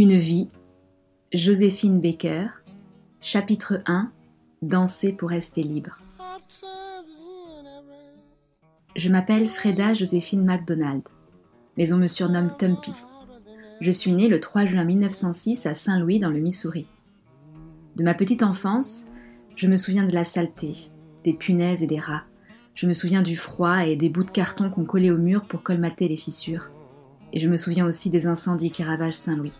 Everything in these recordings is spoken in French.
Une vie, Joséphine Baker, chapitre 1 Danser pour rester libre. Je m'appelle Freda Joséphine MacDonald, mais on me surnomme Tumpy. Je suis née le 3 juin 1906 à Saint-Louis dans le Missouri. De ma petite enfance, je me souviens de la saleté, des punaises et des rats. Je me souviens du froid et des bouts de carton qu'on collait au mur pour colmater les fissures. Et je me souviens aussi des incendies qui ravagent Saint-Louis.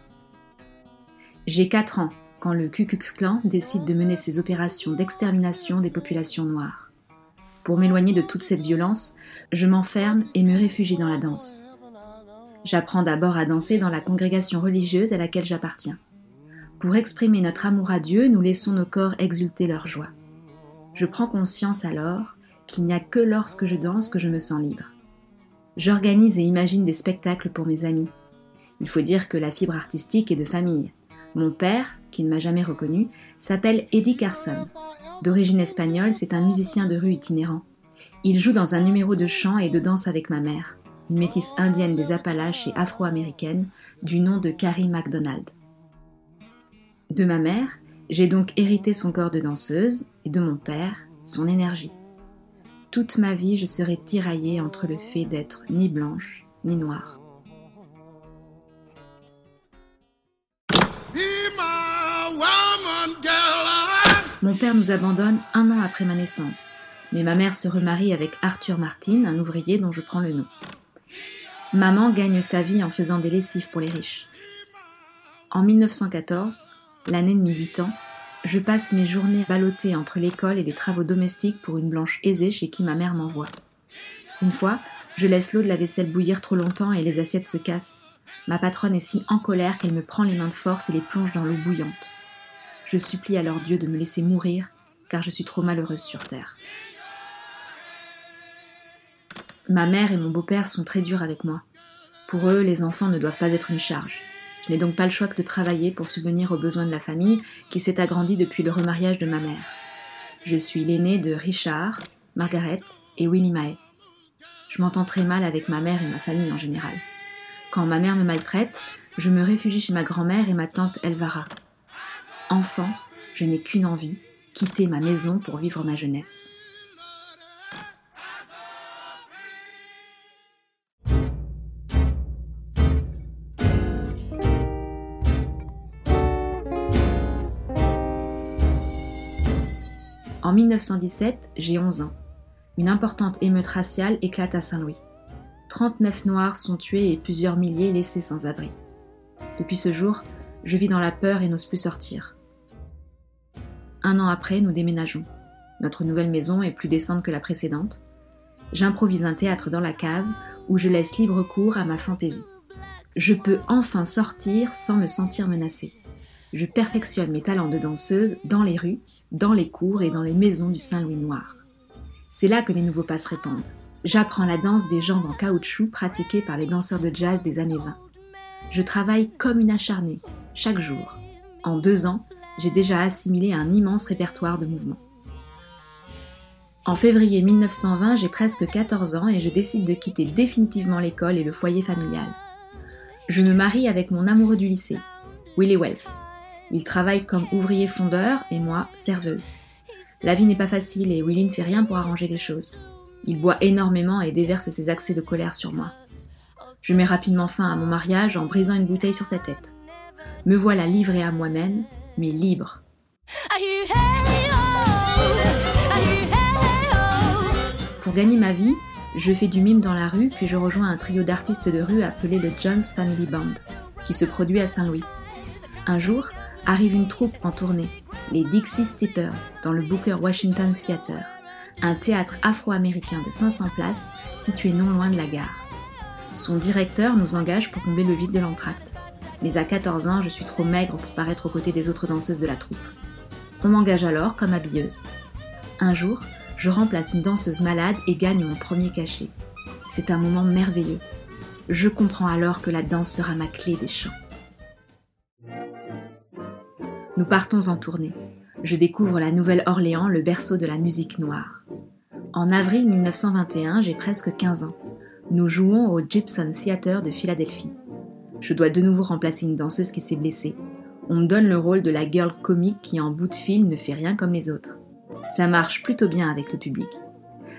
J'ai 4 ans quand le Ku Klux Klan décide de mener ses opérations d'extermination des populations noires. Pour m'éloigner de toute cette violence, je m'enferme et me réfugie dans la danse. J'apprends d'abord à danser dans la congrégation religieuse à laquelle j'appartiens. Pour exprimer notre amour à Dieu, nous laissons nos corps exulter leur joie. Je prends conscience alors qu'il n'y a que lorsque je danse que je me sens libre. J'organise et imagine des spectacles pour mes amis. Il faut dire que la fibre artistique est de famille. Mon père, qui ne m'a jamais reconnu, s'appelle Eddie Carson. D'origine espagnole, c'est un musicien de rue itinérant. Il joue dans un numéro de chant et de danse avec ma mère, une métisse indienne des Appalaches et afro-américaine, du nom de Carrie MacDonald. De ma mère, j'ai donc hérité son corps de danseuse et de mon père, son énergie. Toute ma vie, je serai tiraillée entre le fait d'être ni blanche ni noire. Mon père nous abandonne un an après ma naissance, mais ma mère se remarie avec Arthur Martin, un ouvrier dont je prends le nom. Maman gagne sa vie en faisant des lessives pour les riches. En 1914, l'année de mes 8 ans, je passe mes journées ballottées entre l'école et les travaux domestiques pour une blanche aisée chez qui ma mère m'envoie. Une fois, je laisse l'eau de la vaisselle bouillir trop longtemps et les assiettes se cassent. Ma patronne est si en colère qu'elle me prend les mains de force et les plonge dans l'eau bouillante. Je supplie alors Dieu de me laisser mourir, car je suis trop malheureuse sur terre. Ma mère et mon beau-père sont très durs avec moi. Pour eux, les enfants ne doivent pas être une charge. Je n'ai donc pas le choix que de travailler pour subvenir aux besoins de la famille qui s'est agrandie depuis le remariage de ma mère. Je suis l'aînée de Richard, Margaret et Willie Mae. Je m'entends très mal avec ma mère et ma famille en général. Quand ma mère me maltraite, je me réfugie chez ma grand-mère et ma tante Elvara. Enfant, je n'ai qu'une envie, quitter ma maison pour vivre ma jeunesse. En 1917, j'ai 11 ans. Une importante émeute raciale éclate à Saint-Louis. 39 Noirs sont tués et plusieurs milliers laissés sans abri. Depuis ce jour, je vis dans la peur et n'ose plus sortir. Un an après, nous déménageons. Notre nouvelle maison est plus décente que la précédente. J'improvise un théâtre dans la cave où je laisse libre cours à ma fantaisie. Je peux enfin sortir sans me sentir menacée. Je perfectionne mes talents de danseuse dans les rues, dans les cours et dans les maisons du Saint-Louis noir. C'est là que les nouveaux pas se répandent. J'apprends la danse des jambes en caoutchouc pratiquée par les danseurs de jazz des années 20. Je travaille comme une acharnée, chaque jour. En deux ans, j'ai déjà assimilé un immense répertoire de mouvements. En février 1920, j'ai presque 14 ans et je décide de quitter définitivement l'école et le foyer familial. Je me marie avec mon amoureux du lycée, Willie Wells. Il travaille comme ouvrier fondeur et moi, serveuse. La vie n'est pas facile et Willie ne fait rien pour arranger les choses. Il boit énormément et déverse ses accès de colère sur moi. Je mets rapidement fin à mon mariage en brisant une bouteille sur sa tête. Me voilà livrée à moi-même mais libre. Pour gagner ma vie, je fais du mime dans la rue, puis je rejoins un trio d'artistes de rue appelé le Jones Family Band, qui se produit à Saint-Louis. Un jour, arrive une troupe en tournée, les Dixie Steppers, dans le Booker Washington Theater, un théâtre afro-américain de 500 places situé non loin de la gare. Son directeur nous engage pour combler le vide de l'entracte mais à 14 ans, je suis trop maigre pour paraître aux côtés des autres danseuses de la troupe. On m'engage alors comme habilleuse. Un jour, je remplace une danseuse malade et gagne mon premier cachet. C'est un moment merveilleux. Je comprends alors que la danse sera ma clé des chants. Nous partons en tournée. Je découvre la Nouvelle-Orléans, le berceau de la musique noire. En avril 1921, j'ai presque 15 ans. Nous jouons au Gibson Theatre de Philadelphie. Je dois de nouveau remplacer une danseuse qui s'est blessée. On me donne le rôle de la girl comique qui en bout de film ne fait rien comme les autres. Ça marche plutôt bien avec le public.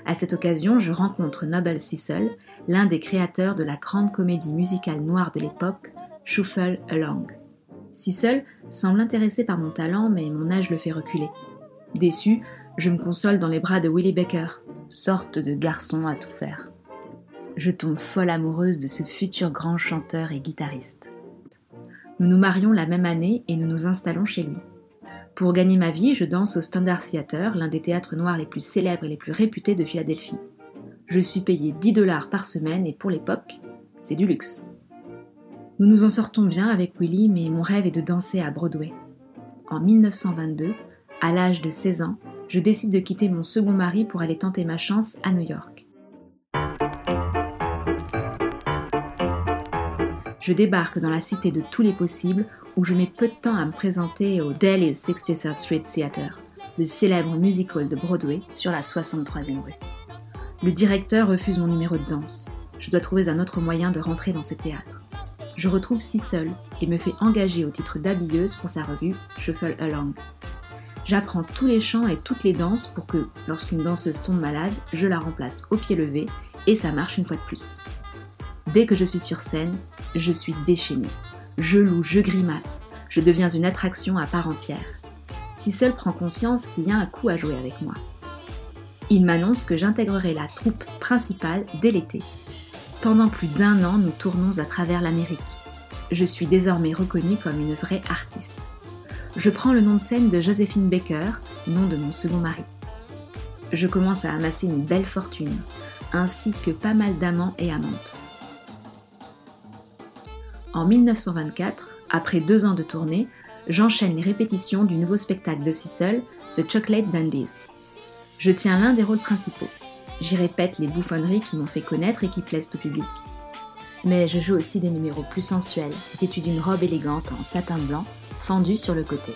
À cette occasion, je rencontre Noble Cecil, l'un des créateurs de la grande comédie musicale noire de l'époque, Shuffle Along. Cecil semble intéressé par mon talent, mais mon âge le fait reculer. Déçu, je me console dans les bras de Willie Baker, sorte de garçon à tout faire. Je tombe folle amoureuse de ce futur grand chanteur et guitariste. Nous nous marions la même année et nous nous installons chez lui. Pour gagner ma vie, je danse au Standard Theater, l'un des théâtres noirs les plus célèbres et les plus réputés de Philadelphie. Je suis payé 10 dollars par semaine et pour l'époque, c'est du luxe. Nous nous en sortons bien avec Willy, mais mon rêve est de danser à Broadway. En 1922, à l'âge de 16 ans, je décide de quitter mon second mari pour aller tenter ma chance à New York. Je débarque dans la cité de tous les possibles où je mets peu de temps à me présenter au Delhi's 63rd Street Theater, le célèbre musical de Broadway sur la 63e rue. Le directeur refuse mon numéro de danse. Je dois trouver un autre moyen de rentrer dans ce théâtre. Je retrouve seul et me fais engager au titre d'habilleuse pour sa revue Shuffle Along. J'apprends tous les chants et toutes les danses pour que, lorsqu'une danseuse tombe malade, je la remplace au pied levé et ça marche une fois de plus. Dès que je suis sur scène, je suis déchaînée. Je loue, je grimace, je deviens une attraction à part entière. Si seul prend conscience qu'il y a un coup à jouer avec moi. Il m'annonce que j'intégrerai la troupe principale dès l'été. Pendant plus d'un an, nous tournons à travers l'Amérique. Je suis désormais reconnue comme une vraie artiste. Je prends le nom de scène de Josephine Baker, nom de mon second mari. Je commence à amasser une belle fortune, ainsi que pas mal d'amants et amantes. En 1924, après deux ans de tournée, j'enchaîne les répétitions du nouveau spectacle de Cecil, The Chocolate Dandies. Je tiens l'un des rôles principaux. J'y répète les bouffonneries qui m'ont fait connaître et qui plaisent au public. Mais je joue aussi des numéros plus sensuels, vêtus d'une robe élégante en satin blanc, fendue sur le côté.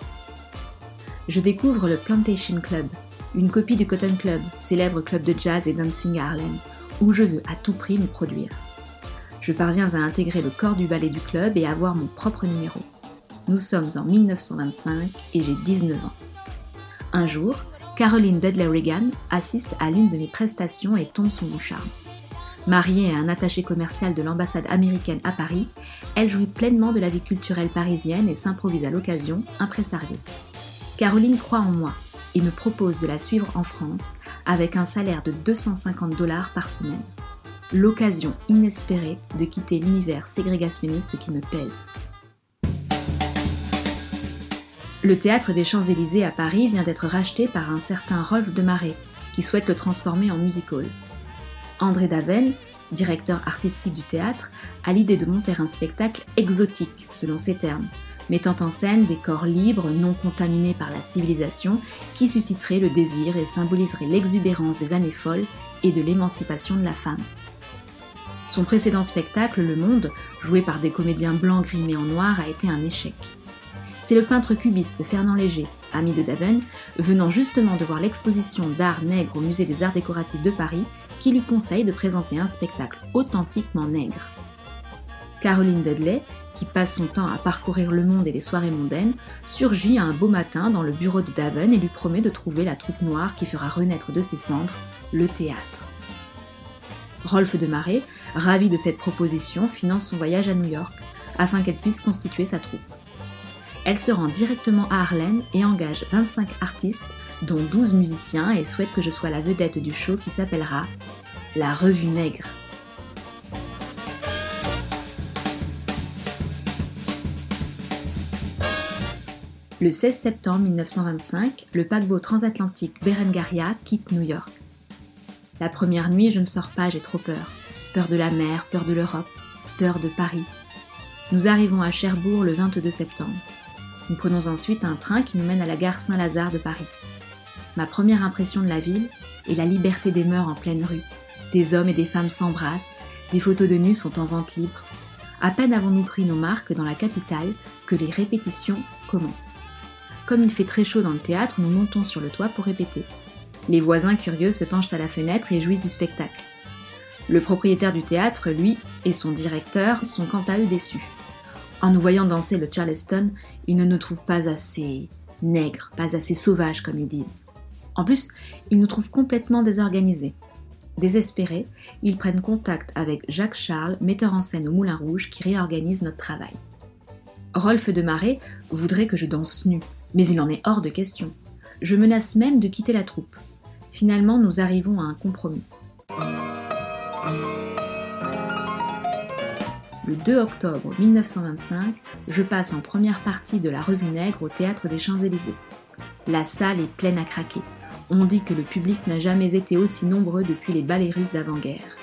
Je découvre le Plantation Club, une copie du Cotton Club, célèbre club de jazz et dancing à Harlem, où je veux à tout prix me produire je parviens à intégrer le corps du ballet du club et à avoir mon propre numéro. Nous sommes en 1925 et j'ai 19 ans. Un jour, Caroline Dudley Reagan assiste à l'une de mes prestations et tombe son beau charme. Mariée à un attaché commercial de l'ambassade américaine à Paris, elle jouit pleinement de la vie culturelle parisienne et s'improvise à l'occasion impresario. Caroline croit en moi et me propose de la suivre en France avec un salaire de 250 dollars par semaine l'occasion inespérée de quitter l'univers ségrégationniste qui me pèse. Le théâtre des Champs-Élysées à Paris vient d'être racheté par un certain Rolf de Marais, qui souhaite le transformer en musical. André Daven, directeur artistique du théâtre, a l'idée de monter un spectacle exotique, selon ses termes, mettant en scène des corps libres, non contaminés par la civilisation, qui susciteraient le désir et symboliseraient l'exubérance des années folles et de l'émancipation de la femme. Son précédent spectacle, Le Monde, joué par des comédiens blancs grimés en noir, a été un échec. C'est le peintre cubiste Fernand Léger, ami de Daven, venant justement de voir l'exposition d'art nègre au musée des arts décoratifs de Paris, qui lui conseille de présenter un spectacle authentiquement nègre. Caroline Dudley, qui passe son temps à parcourir le monde et les soirées mondaines, surgit un beau matin dans le bureau de Daven et lui promet de trouver la troupe noire qui fera renaître de ses cendres le théâtre. Rolf de ravi de cette proposition, finance son voyage à New York afin qu'elle puisse constituer sa troupe. Elle se rend directement à Harlem et engage 25 artistes, dont 12 musiciens, et souhaite que je sois la vedette du show qui s'appellera La Revue Nègre. Le 16 septembre 1925, le paquebot transatlantique Berengaria quitte New York. La première nuit, je ne sors pas, j'ai trop peur. Peur de la mer, peur de l'Europe, peur de Paris. Nous arrivons à Cherbourg le 22 septembre. Nous prenons ensuite un train qui nous mène à la gare Saint-Lazare de Paris. Ma première impression de la ville est la liberté des mœurs en pleine rue. Des hommes et des femmes s'embrassent, des photos de nus sont en vente libre. À peine avons-nous pris nos marques dans la capitale que les répétitions commencent. Comme il fait très chaud dans le théâtre, nous montons sur le toit pour répéter. Les voisins curieux se penchent à la fenêtre et jouissent du spectacle. Le propriétaire du théâtre, lui, et son directeur sont quant à eux déçus. En nous voyant danser le Charleston, ils ne nous trouvent pas assez nègres, pas assez sauvages comme ils disent. En plus, ils nous trouvent complètement désorganisés. Désespérés, ils prennent contact avec Jacques Charles, metteur en scène au Moulin Rouge, qui réorganise notre travail. Rolf de Marais voudrait que je danse nu, mais il en est hors de question. Je menace même de quitter la troupe. Finalement, nous arrivons à un compromis. Le 2 octobre 1925, je passe en première partie de la Revue Nègre au théâtre des Champs-Élysées. La salle est pleine à craquer. On dit que le public n'a jamais été aussi nombreux depuis les ballets russes d'avant-guerre.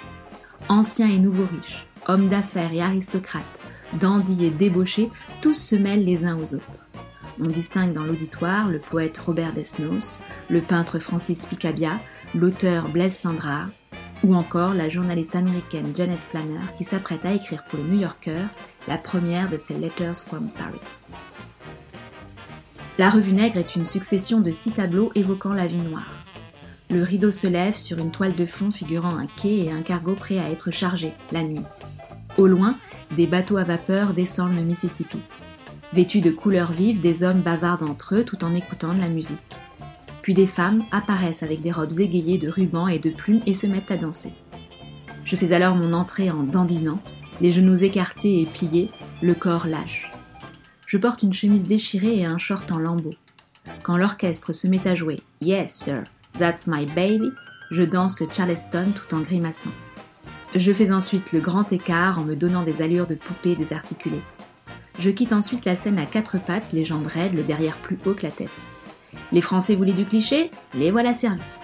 Anciens et nouveaux riches, hommes d'affaires et aristocrates, dandys et débauchés, tous se mêlent les uns aux autres. On distingue dans l'auditoire le poète Robert Desnos, le peintre Francis Picabia, l'auteur Blaise Cendrars, ou encore la journaliste américaine Janet Flanner qui s'apprête à écrire pour le New Yorker la première de ses Letters from Paris. La revue Nègre est une succession de six tableaux évoquant la vie noire. Le rideau se lève sur une toile de fond figurant un quai et un cargo prêt à être chargé la nuit. Au loin, des bateaux à vapeur descendent le Mississippi. Vêtus de couleurs vives, des hommes bavardent entre eux tout en écoutant de la musique. Puis des femmes apparaissent avec des robes égayées de rubans et de plumes et se mettent à danser. Je fais alors mon entrée en dandinant, les genoux écartés et pliés, le corps lâche. Je porte une chemise déchirée et un short en lambeaux. Quand l'orchestre se met à jouer Yes, sir, that's my baby, je danse le Charleston tout en grimaçant. Je fais ensuite le grand écart en me donnant des allures de poupée désarticulée. Je quitte ensuite la scène à quatre pattes, les jambes raides, le derrière plus haut que la tête. Les Français voulaient du cliché, les voilà servis.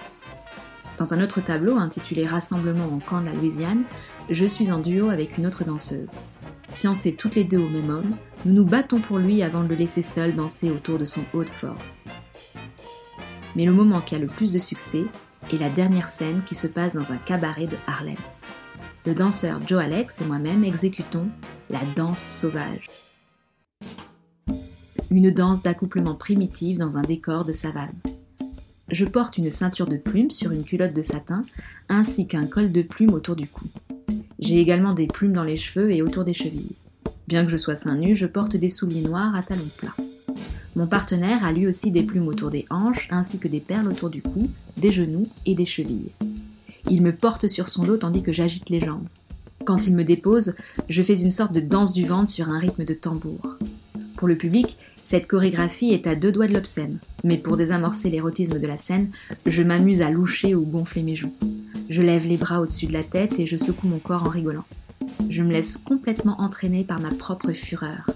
Dans un autre tableau intitulé Rassemblement en camp de la Louisiane, je suis en duo avec une autre danseuse. Fiancées toutes les deux au même homme, nous nous battons pour lui avant de le laisser seul danser autour de son haut de fort. Mais le moment qui a le plus de succès est la dernière scène qui se passe dans un cabaret de Harlem le danseur Joe Alex et moi-même exécutons la danse sauvage. Une danse d'accouplement primitive dans un décor de savane. Je porte une ceinture de plumes sur une culotte de satin ainsi qu'un col de plumes autour du cou. J'ai également des plumes dans les cheveux et autour des chevilles. Bien que je sois seins nu, je porte des souliers noirs à talons plats. Mon partenaire a lui aussi des plumes autour des hanches ainsi que des perles autour du cou, des genoux et des chevilles. Il me porte sur son dos tandis que j'agite les jambes. Quand il me dépose, je fais une sorte de danse du ventre sur un rythme de tambour. Pour le public, cette chorégraphie est à deux doigts de l'obscène, mais pour désamorcer l'érotisme de la scène, je m'amuse à loucher ou gonfler mes joues. Je lève les bras au-dessus de la tête et je secoue mon corps en rigolant. Je me laisse complètement entraîner par ma propre fureur.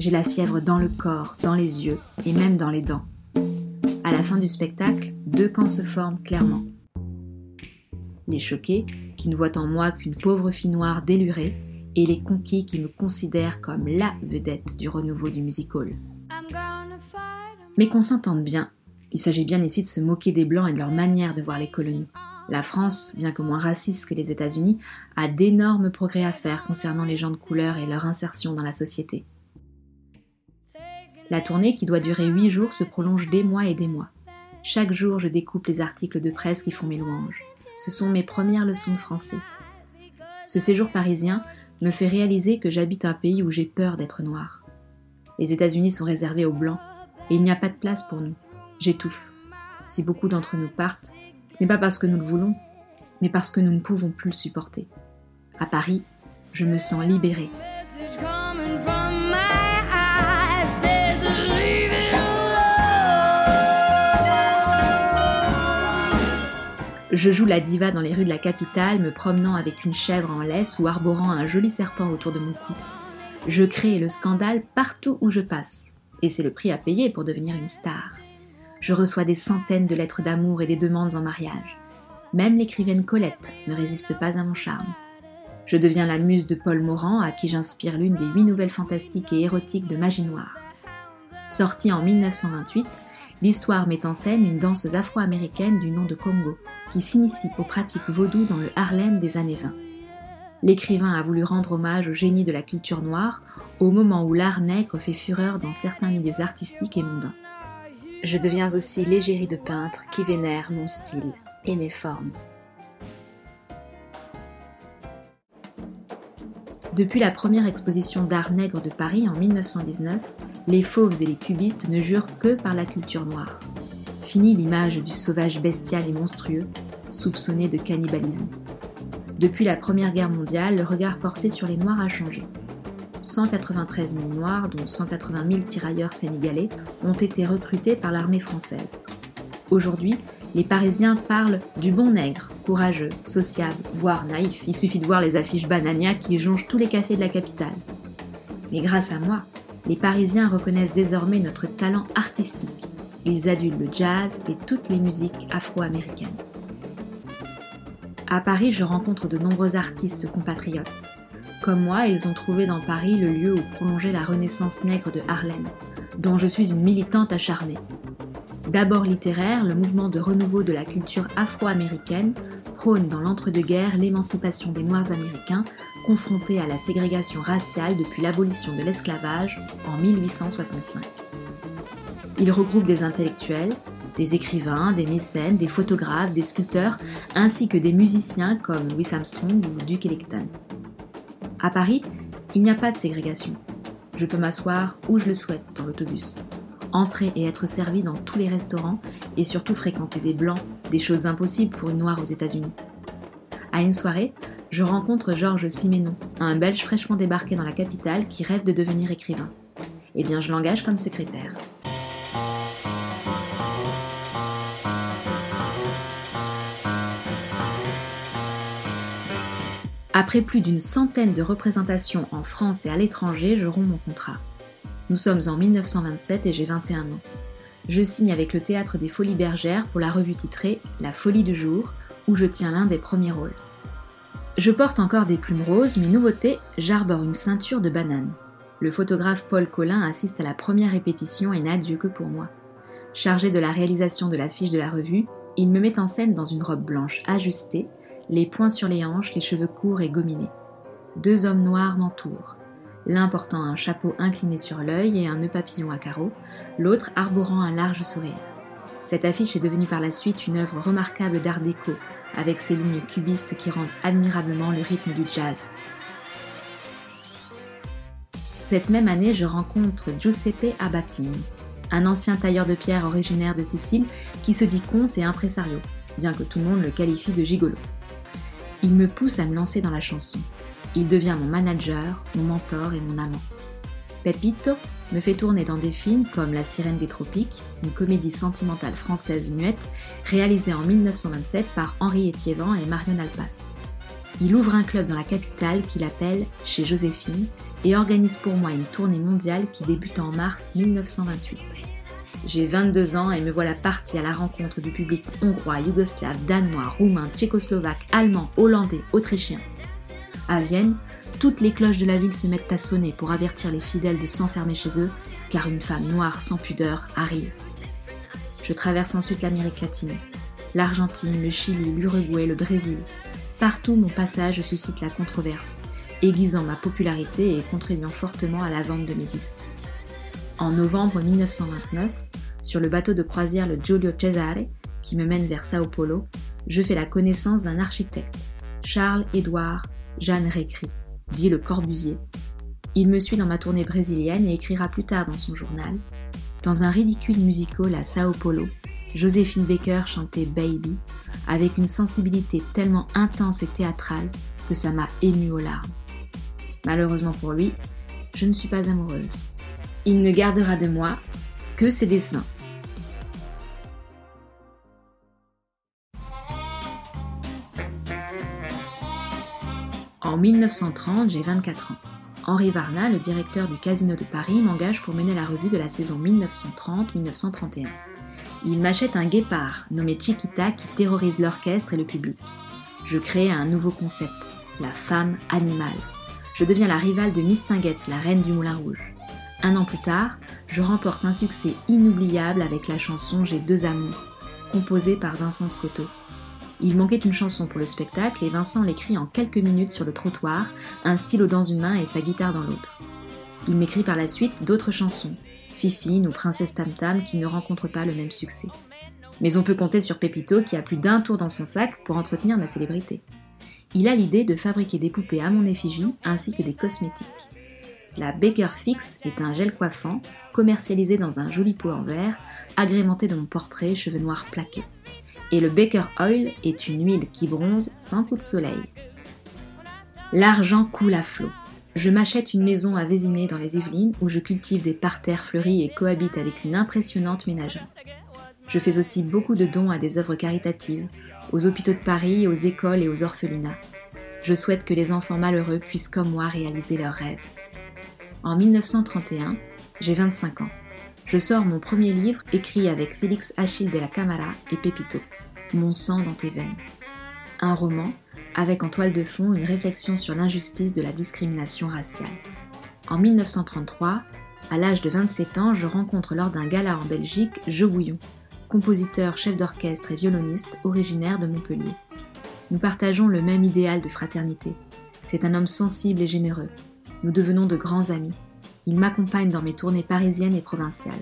J'ai la fièvre dans le corps, dans les yeux et même dans les dents. À la fin du spectacle, deux camps se forment clairement les choqués, qui ne voient en moi qu'une pauvre fille noire délurée, et les conquis qui me considèrent comme la vedette du renouveau du music hall. Mais qu'on s'entende bien, il s'agit bien ici de se moquer des Blancs et de leur manière de voir les colonies. La France, bien que moins raciste que les États-Unis, a d'énormes progrès à faire concernant les gens de couleur et leur insertion dans la société. La tournée, qui doit durer huit jours, se prolonge des mois et des mois. Chaque jour, je découpe les articles de presse qui font mes louanges ce sont mes premières leçons de français. Ce séjour parisien me fait réaliser que j'habite un pays où j'ai peur d'être noir. Les États-Unis sont réservés aux blancs et il n'y a pas de place pour nous. J'étouffe. Si beaucoup d'entre nous partent, ce n'est pas parce que nous le voulons, mais parce que nous ne pouvons plus le supporter. À Paris, je me sens libérée. Je joue la diva dans les rues de la capitale, me promenant avec une chèvre en laisse ou arborant un joli serpent autour de mon cou. Je crée le scandale partout où je passe. Et c'est le prix à payer pour devenir une star. Je reçois des centaines de lettres d'amour et des demandes en mariage. Même l'écrivaine Colette ne résiste pas à mon charme. Je deviens la muse de Paul Morand, à qui j'inspire l'une des huit nouvelles fantastiques et érotiques de Magie Noire. Sortie en 1928, L'histoire met en scène une danseuse afro-américaine du nom de Congo, qui s'initie aux pratiques vaudou dans le Harlem des années 20. L'écrivain a voulu rendre hommage au génie de la culture noire au moment où l'art nègre fait fureur dans certains milieux artistiques et mondains. Je deviens aussi l'égérie de peintre qui vénère mon style et mes formes. Depuis la première exposition d'art nègre de Paris en 1919, les fauves et les cubistes ne jurent que par la culture noire. Fini l'image du sauvage bestial et monstrueux, soupçonné de cannibalisme. Depuis la Première Guerre mondiale, le regard porté sur les Noirs a changé. 193 000 Noirs, dont 180 000 tirailleurs sénégalais, ont été recrutés par l'armée française. Aujourd'hui, les Parisiens parlent du bon nègre, courageux, sociable, voire naïf. Il suffit de voir les affiches Banania qui jongent tous les cafés de la capitale. Mais grâce à moi, les Parisiens reconnaissent désormais notre talent artistique. Ils adulent le jazz et toutes les musiques afro-américaines. À Paris, je rencontre de nombreux artistes compatriotes. Comme moi, ils ont trouvé dans Paris le lieu où prolonger la renaissance nègre de Harlem, dont je suis une militante acharnée. D'abord littéraire, le mouvement de renouveau de la culture afro-américaine prône dans l'entre-deux-guerres l'émancipation des Noirs américains confrontés à la ségrégation raciale depuis l'abolition de l'esclavage en 1865. Il regroupe des intellectuels, des écrivains, des mécènes, des photographes, des sculpteurs, ainsi que des musiciens comme Louis Armstrong ou Duke Ellington. À Paris, il n'y a pas de ségrégation. Je peux m'asseoir où je le souhaite dans l'autobus entrer et être servi dans tous les restaurants et surtout fréquenter des blancs, des choses impossibles pour une noire aux États-Unis. À une soirée, je rencontre Georges Simenon, un Belge fraîchement débarqué dans la capitale qui rêve de devenir écrivain. Eh bien, je l'engage comme secrétaire. Après plus d'une centaine de représentations en France et à l'étranger, je romps mon contrat. Nous sommes en 1927 et j'ai 21 ans. Je signe avec le Théâtre des Folies Bergères pour la revue titrée La Folie du jour, où je tiens l'un des premiers rôles. Je porte encore des plumes roses, mais nouveauté, j'arbore une ceinture de banane. Le photographe Paul Collin assiste à la première répétition et n'a Dieu que pour moi. Chargé de la réalisation de l'affiche de la revue, il me met en scène dans une robe blanche ajustée, les poings sur les hanches, les cheveux courts et gominés. Deux hommes noirs m'entourent l'un portant un chapeau incliné sur l'œil et un nœud papillon à carreaux, l'autre arborant un large sourire. Cette affiche est devenue par la suite une œuvre remarquable d'art déco, avec ses lignes cubistes qui rendent admirablement le rythme du jazz. Cette même année, je rencontre Giuseppe Abatini, un ancien tailleur de pierre originaire de Sicile qui se dit comte et impresario, bien que tout le monde le qualifie de gigolo. Il me pousse à me lancer dans la chanson. Il devient mon manager, mon mentor et mon amant. Pepito me fait tourner dans des films comme La Sirène des Tropiques, une comédie sentimentale française muette réalisée en 1927 par Henri Etiévan et Marion Alpas. Il ouvre un club dans la capitale qu'il appelle Chez Joséphine et organise pour moi une tournée mondiale qui débute en mars 1928. J'ai 22 ans et me voilà partie à la rencontre du public hongrois, yougoslave, danois, roumain, tchécoslovaque, allemand, hollandais, autrichien. À Vienne, toutes les cloches de la ville se mettent à sonner pour avertir les fidèles de s'enfermer chez eux, car une femme noire sans pudeur arrive. Je traverse ensuite l'Amérique latine, l'Argentine, le Chili, l'Uruguay, le Brésil. Partout, mon passage suscite la controverse, aiguisant ma popularité et contribuant fortement à la vente de mes disques. En novembre 1929, sur le bateau de croisière le Giulio Cesare, qui me mène vers Sao Paulo, je fais la connaissance d'un architecte, Charles-Édouard Jeanne Récry, dit le Corbusier. Il me suit dans ma tournée brésilienne et écrira plus tard dans son journal Dans un ridicule musical à Sao Paulo, Joséphine Baker chantait Baby avec une sensibilité tellement intense et théâtrale que ça m'a émue aux larmes. Malheureusement pour lui, je ne suis pas amoureuse. Il ne gardera de moi que ses dessins. En 1930, j'ai 24 ans. Henri Varna, le directeur du Casino de Paris, m'engage pour mener la revue de la saison 1930-1931. Il m'achète un guépard, nommé Chiquita, qui terrorise l'orchestre et le public. Je crée un nouveau concept, la femme animale. Je deviens la rivale de Mistinguette, la reine du Moulin Rouge. Un an plus tard, je remporte un succès inoubliable avec la chanson J'ai deux amours, composée par Vincent Scotto. Il manquait une chanson pour le spectacle et Vincent l'écrit en quelques minutes sur le trottoir, un stylo dans une main et sa guitare dans l'autre. Il m'écrit par la suite d'autres chansons, Fifine ou Princesse Tam Tam, qui ne rencontrent pas le même succès. Mais on peut compter sur Pepito qui a plus d'un tour dans son sac pour entretenir ma célébrité. il a l'idée de fabriquer des poupées à mon effigie ainsi que des cosmétiques. La Baker Fix est un gel coiffant commercialisé dans un joli pot en verre, agrémenté de mon portrait cheveux noirs plaqués. Et le Baker Oil est une huile qui bronze sans coup de soleil. L'argent coule à flot. Je m'achète une maison à Vésiné dans les Yvelines où je cultive des parterres fleuris et cohabite avec une impressionnante ménagère. Je fais aussi beaucoup de dons à des œuvres caritatives, aux hôpitaux de Paris, aux écoles et aux orphelinats. Je souhaite que les enfants malheureux puissent comme moi réaliser leurs rêves. En 1931, j'ai 25 ans. Je sors mon premier livre écrit avec Félix Achille de la Camara et Pepito, Mon sang dans tes veines. Un roman avec en toile de fond une réflexion sur l'injustice de la discrimination raciale. En 1933, à l'âge de 27 ans, je rencontre lors d'un gala en Belgique Jo Bouillon, compositeur, chef d'orchestre et violoniste originaire de Montpellier. Nous partageons le même idéal de fraternité. C'est un homme sensible et généreux. Nous devenons de grands amis. Il m'accompagne dans mes tournées parisiennes et provinciales.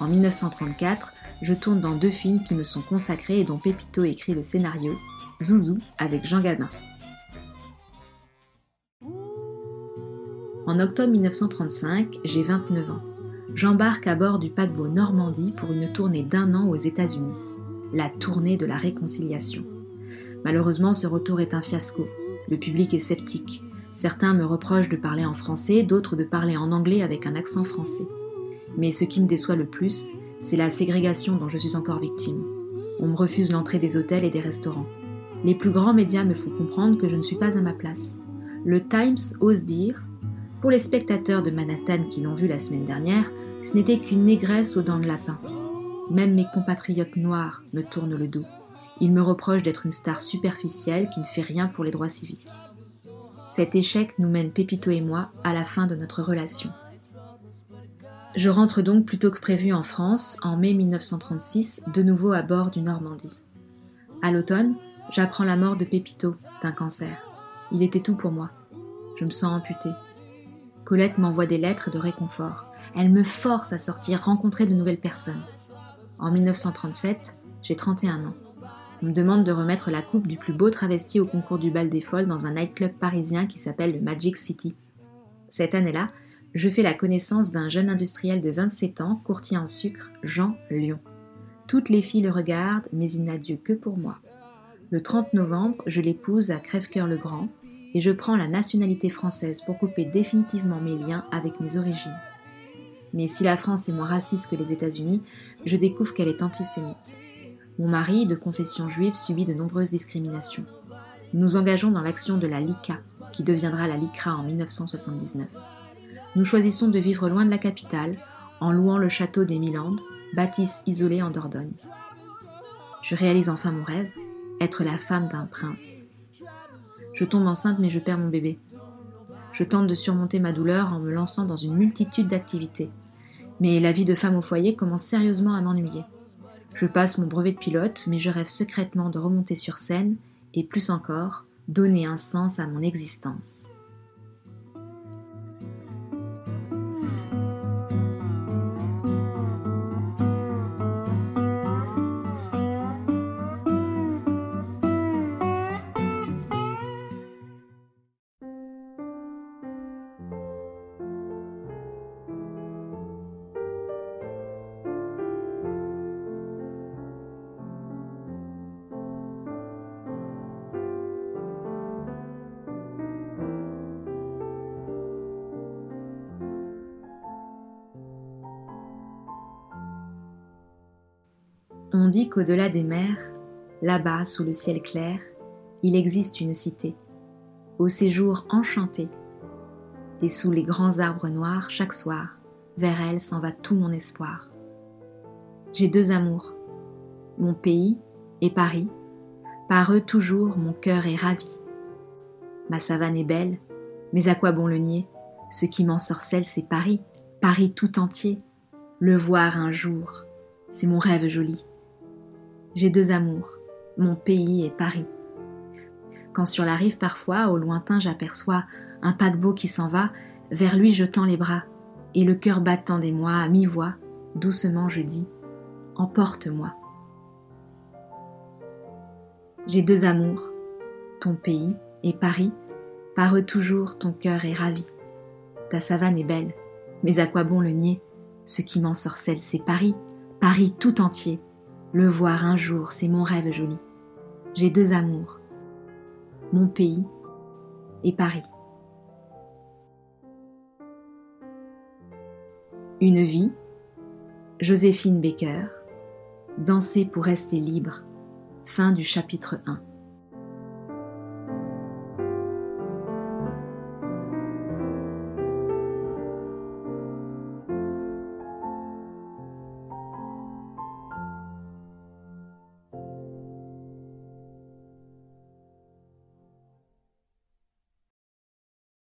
En 1934, je tourne dans deux films qui me sont consacrés et dont Pépito écrit le scénario, Zouzou avec Jean Gabin. En octobre 1935, j'ai 29 ans j'embarque à bord du paquebot Normandie pour une tournée d'un an aux États-Unis, la tournée de la réconciliation. Malheureusement, ce retour est un fiasco. Le public est sceptique. Certains me reprochent de parler en français, d'autres de parler en anglais avec un accent français. Mais ce qui me déçoit le plus, c'est la ségrégation dont je suis encore victime. On me refuse l'entrée des hôtels et des restaurants. Les plus grands médias me font comprendre que je ne suis pas à ma place. Le Times ose dire Pour les spectateurs de Manhattan qui l'ont vu la semaine dernière, ce n'était qu'une négresse aux dents de lapin. Même mes compatriotes noirs me tournent le dos. Ils me reprochent d'être une star superficielle qui ne fait rien pour les droits civiques. Cet échec nous mène Pépito et moi à la fin de notre relation. Je rentre donc plus tôt que prévu en France en mai 1936, de nouveau à bord du Normandie. À l'automne, j'apprends la mort de Pépito d'un cancer. Il était tout pour moi. Je me sens amputée. Colette m'envoie des lettres de réconfort. Elle me force à sortir, rencontrer de nouvelles personnes. En 1937, j'ai 31 ans. On me demande de remettre la coupe du plus beau travesti au concours du bal des folles dans un nightclub parisien qui s'appelle le Magic City. Cette année-là, je fais la connaissance d'un jeune industriel de 27 ans, courtier en sucre, Jean Lyon. Toutes les filles le regardent, mais il n'a Dieu que pour moi. Le 30 novembre, je l'épouse à Crèvecoeur-le-Grand et je prends la nationalité française pour couper définitivement mes liens avec mes origines. Mais si la France est moins raciste que les États-Unis, je découvre qu'elle est antisémite. Mon mari, de confession juive, subit de nombreuses discriminations. Nous nous engageons dans l'action de la LICA, qui deviendra la LICRA en 1979. Nous choisissons de vivre loin de la capitale, en louant le château des Milandes, bâtisse isolée en Dordogne. Je réalise enfin mon rêve, être la femme d'un prince. Je tombe enceinte mais je perds mon bébé. Je tente de surmonter ma douleur en me lançant dans une multitude d'activités mais la vie de femme au foyer commence sérieusement à m'ennuyer. Je passe mon brevet de pilote, mais je rêve secrètement de remonter sur scène et plus encore, donner un sens à mon existence. Qu'au-delà des mers, là-bas sous le ciel clair, il existe une cité, au séjour enchanté. Et sous les grands arbres noirs, chaque soir, vers elle s'en va tout mon espoir. J'ai deux amours, mon pays et Paris. Par eux toujours mon cœur est ravi. Ma savane est belle, mais à quoi bon le nier? Ce qui m'ensorcelle, c'est Paris, Paris tout entier. Le voir un jour, c'est mon rêve joli. J'ai deux amours, mon pays et Paris. Quand sur la rive parfois, au lointain, j'aperçois un paquebot qui s'en va, vers lui je tends les bras, et le cœur battant des mois à mi-voix, doucement je dis Emporte-moi. J'ai deux amours, ton pays, et Paris, par eux toujours ton cœur est ravi. Ta savane est belle, mais à quoi bon le nier? Ce qui m'ensorcelle, c'est Paris, Paris tout entier. Le voir un jour, c'est mon rêve joli. J'ai deux amours, mon pays et Paris. Une vie, Joséphine Baker, Danser pour rester libre, fin du chapitre 1.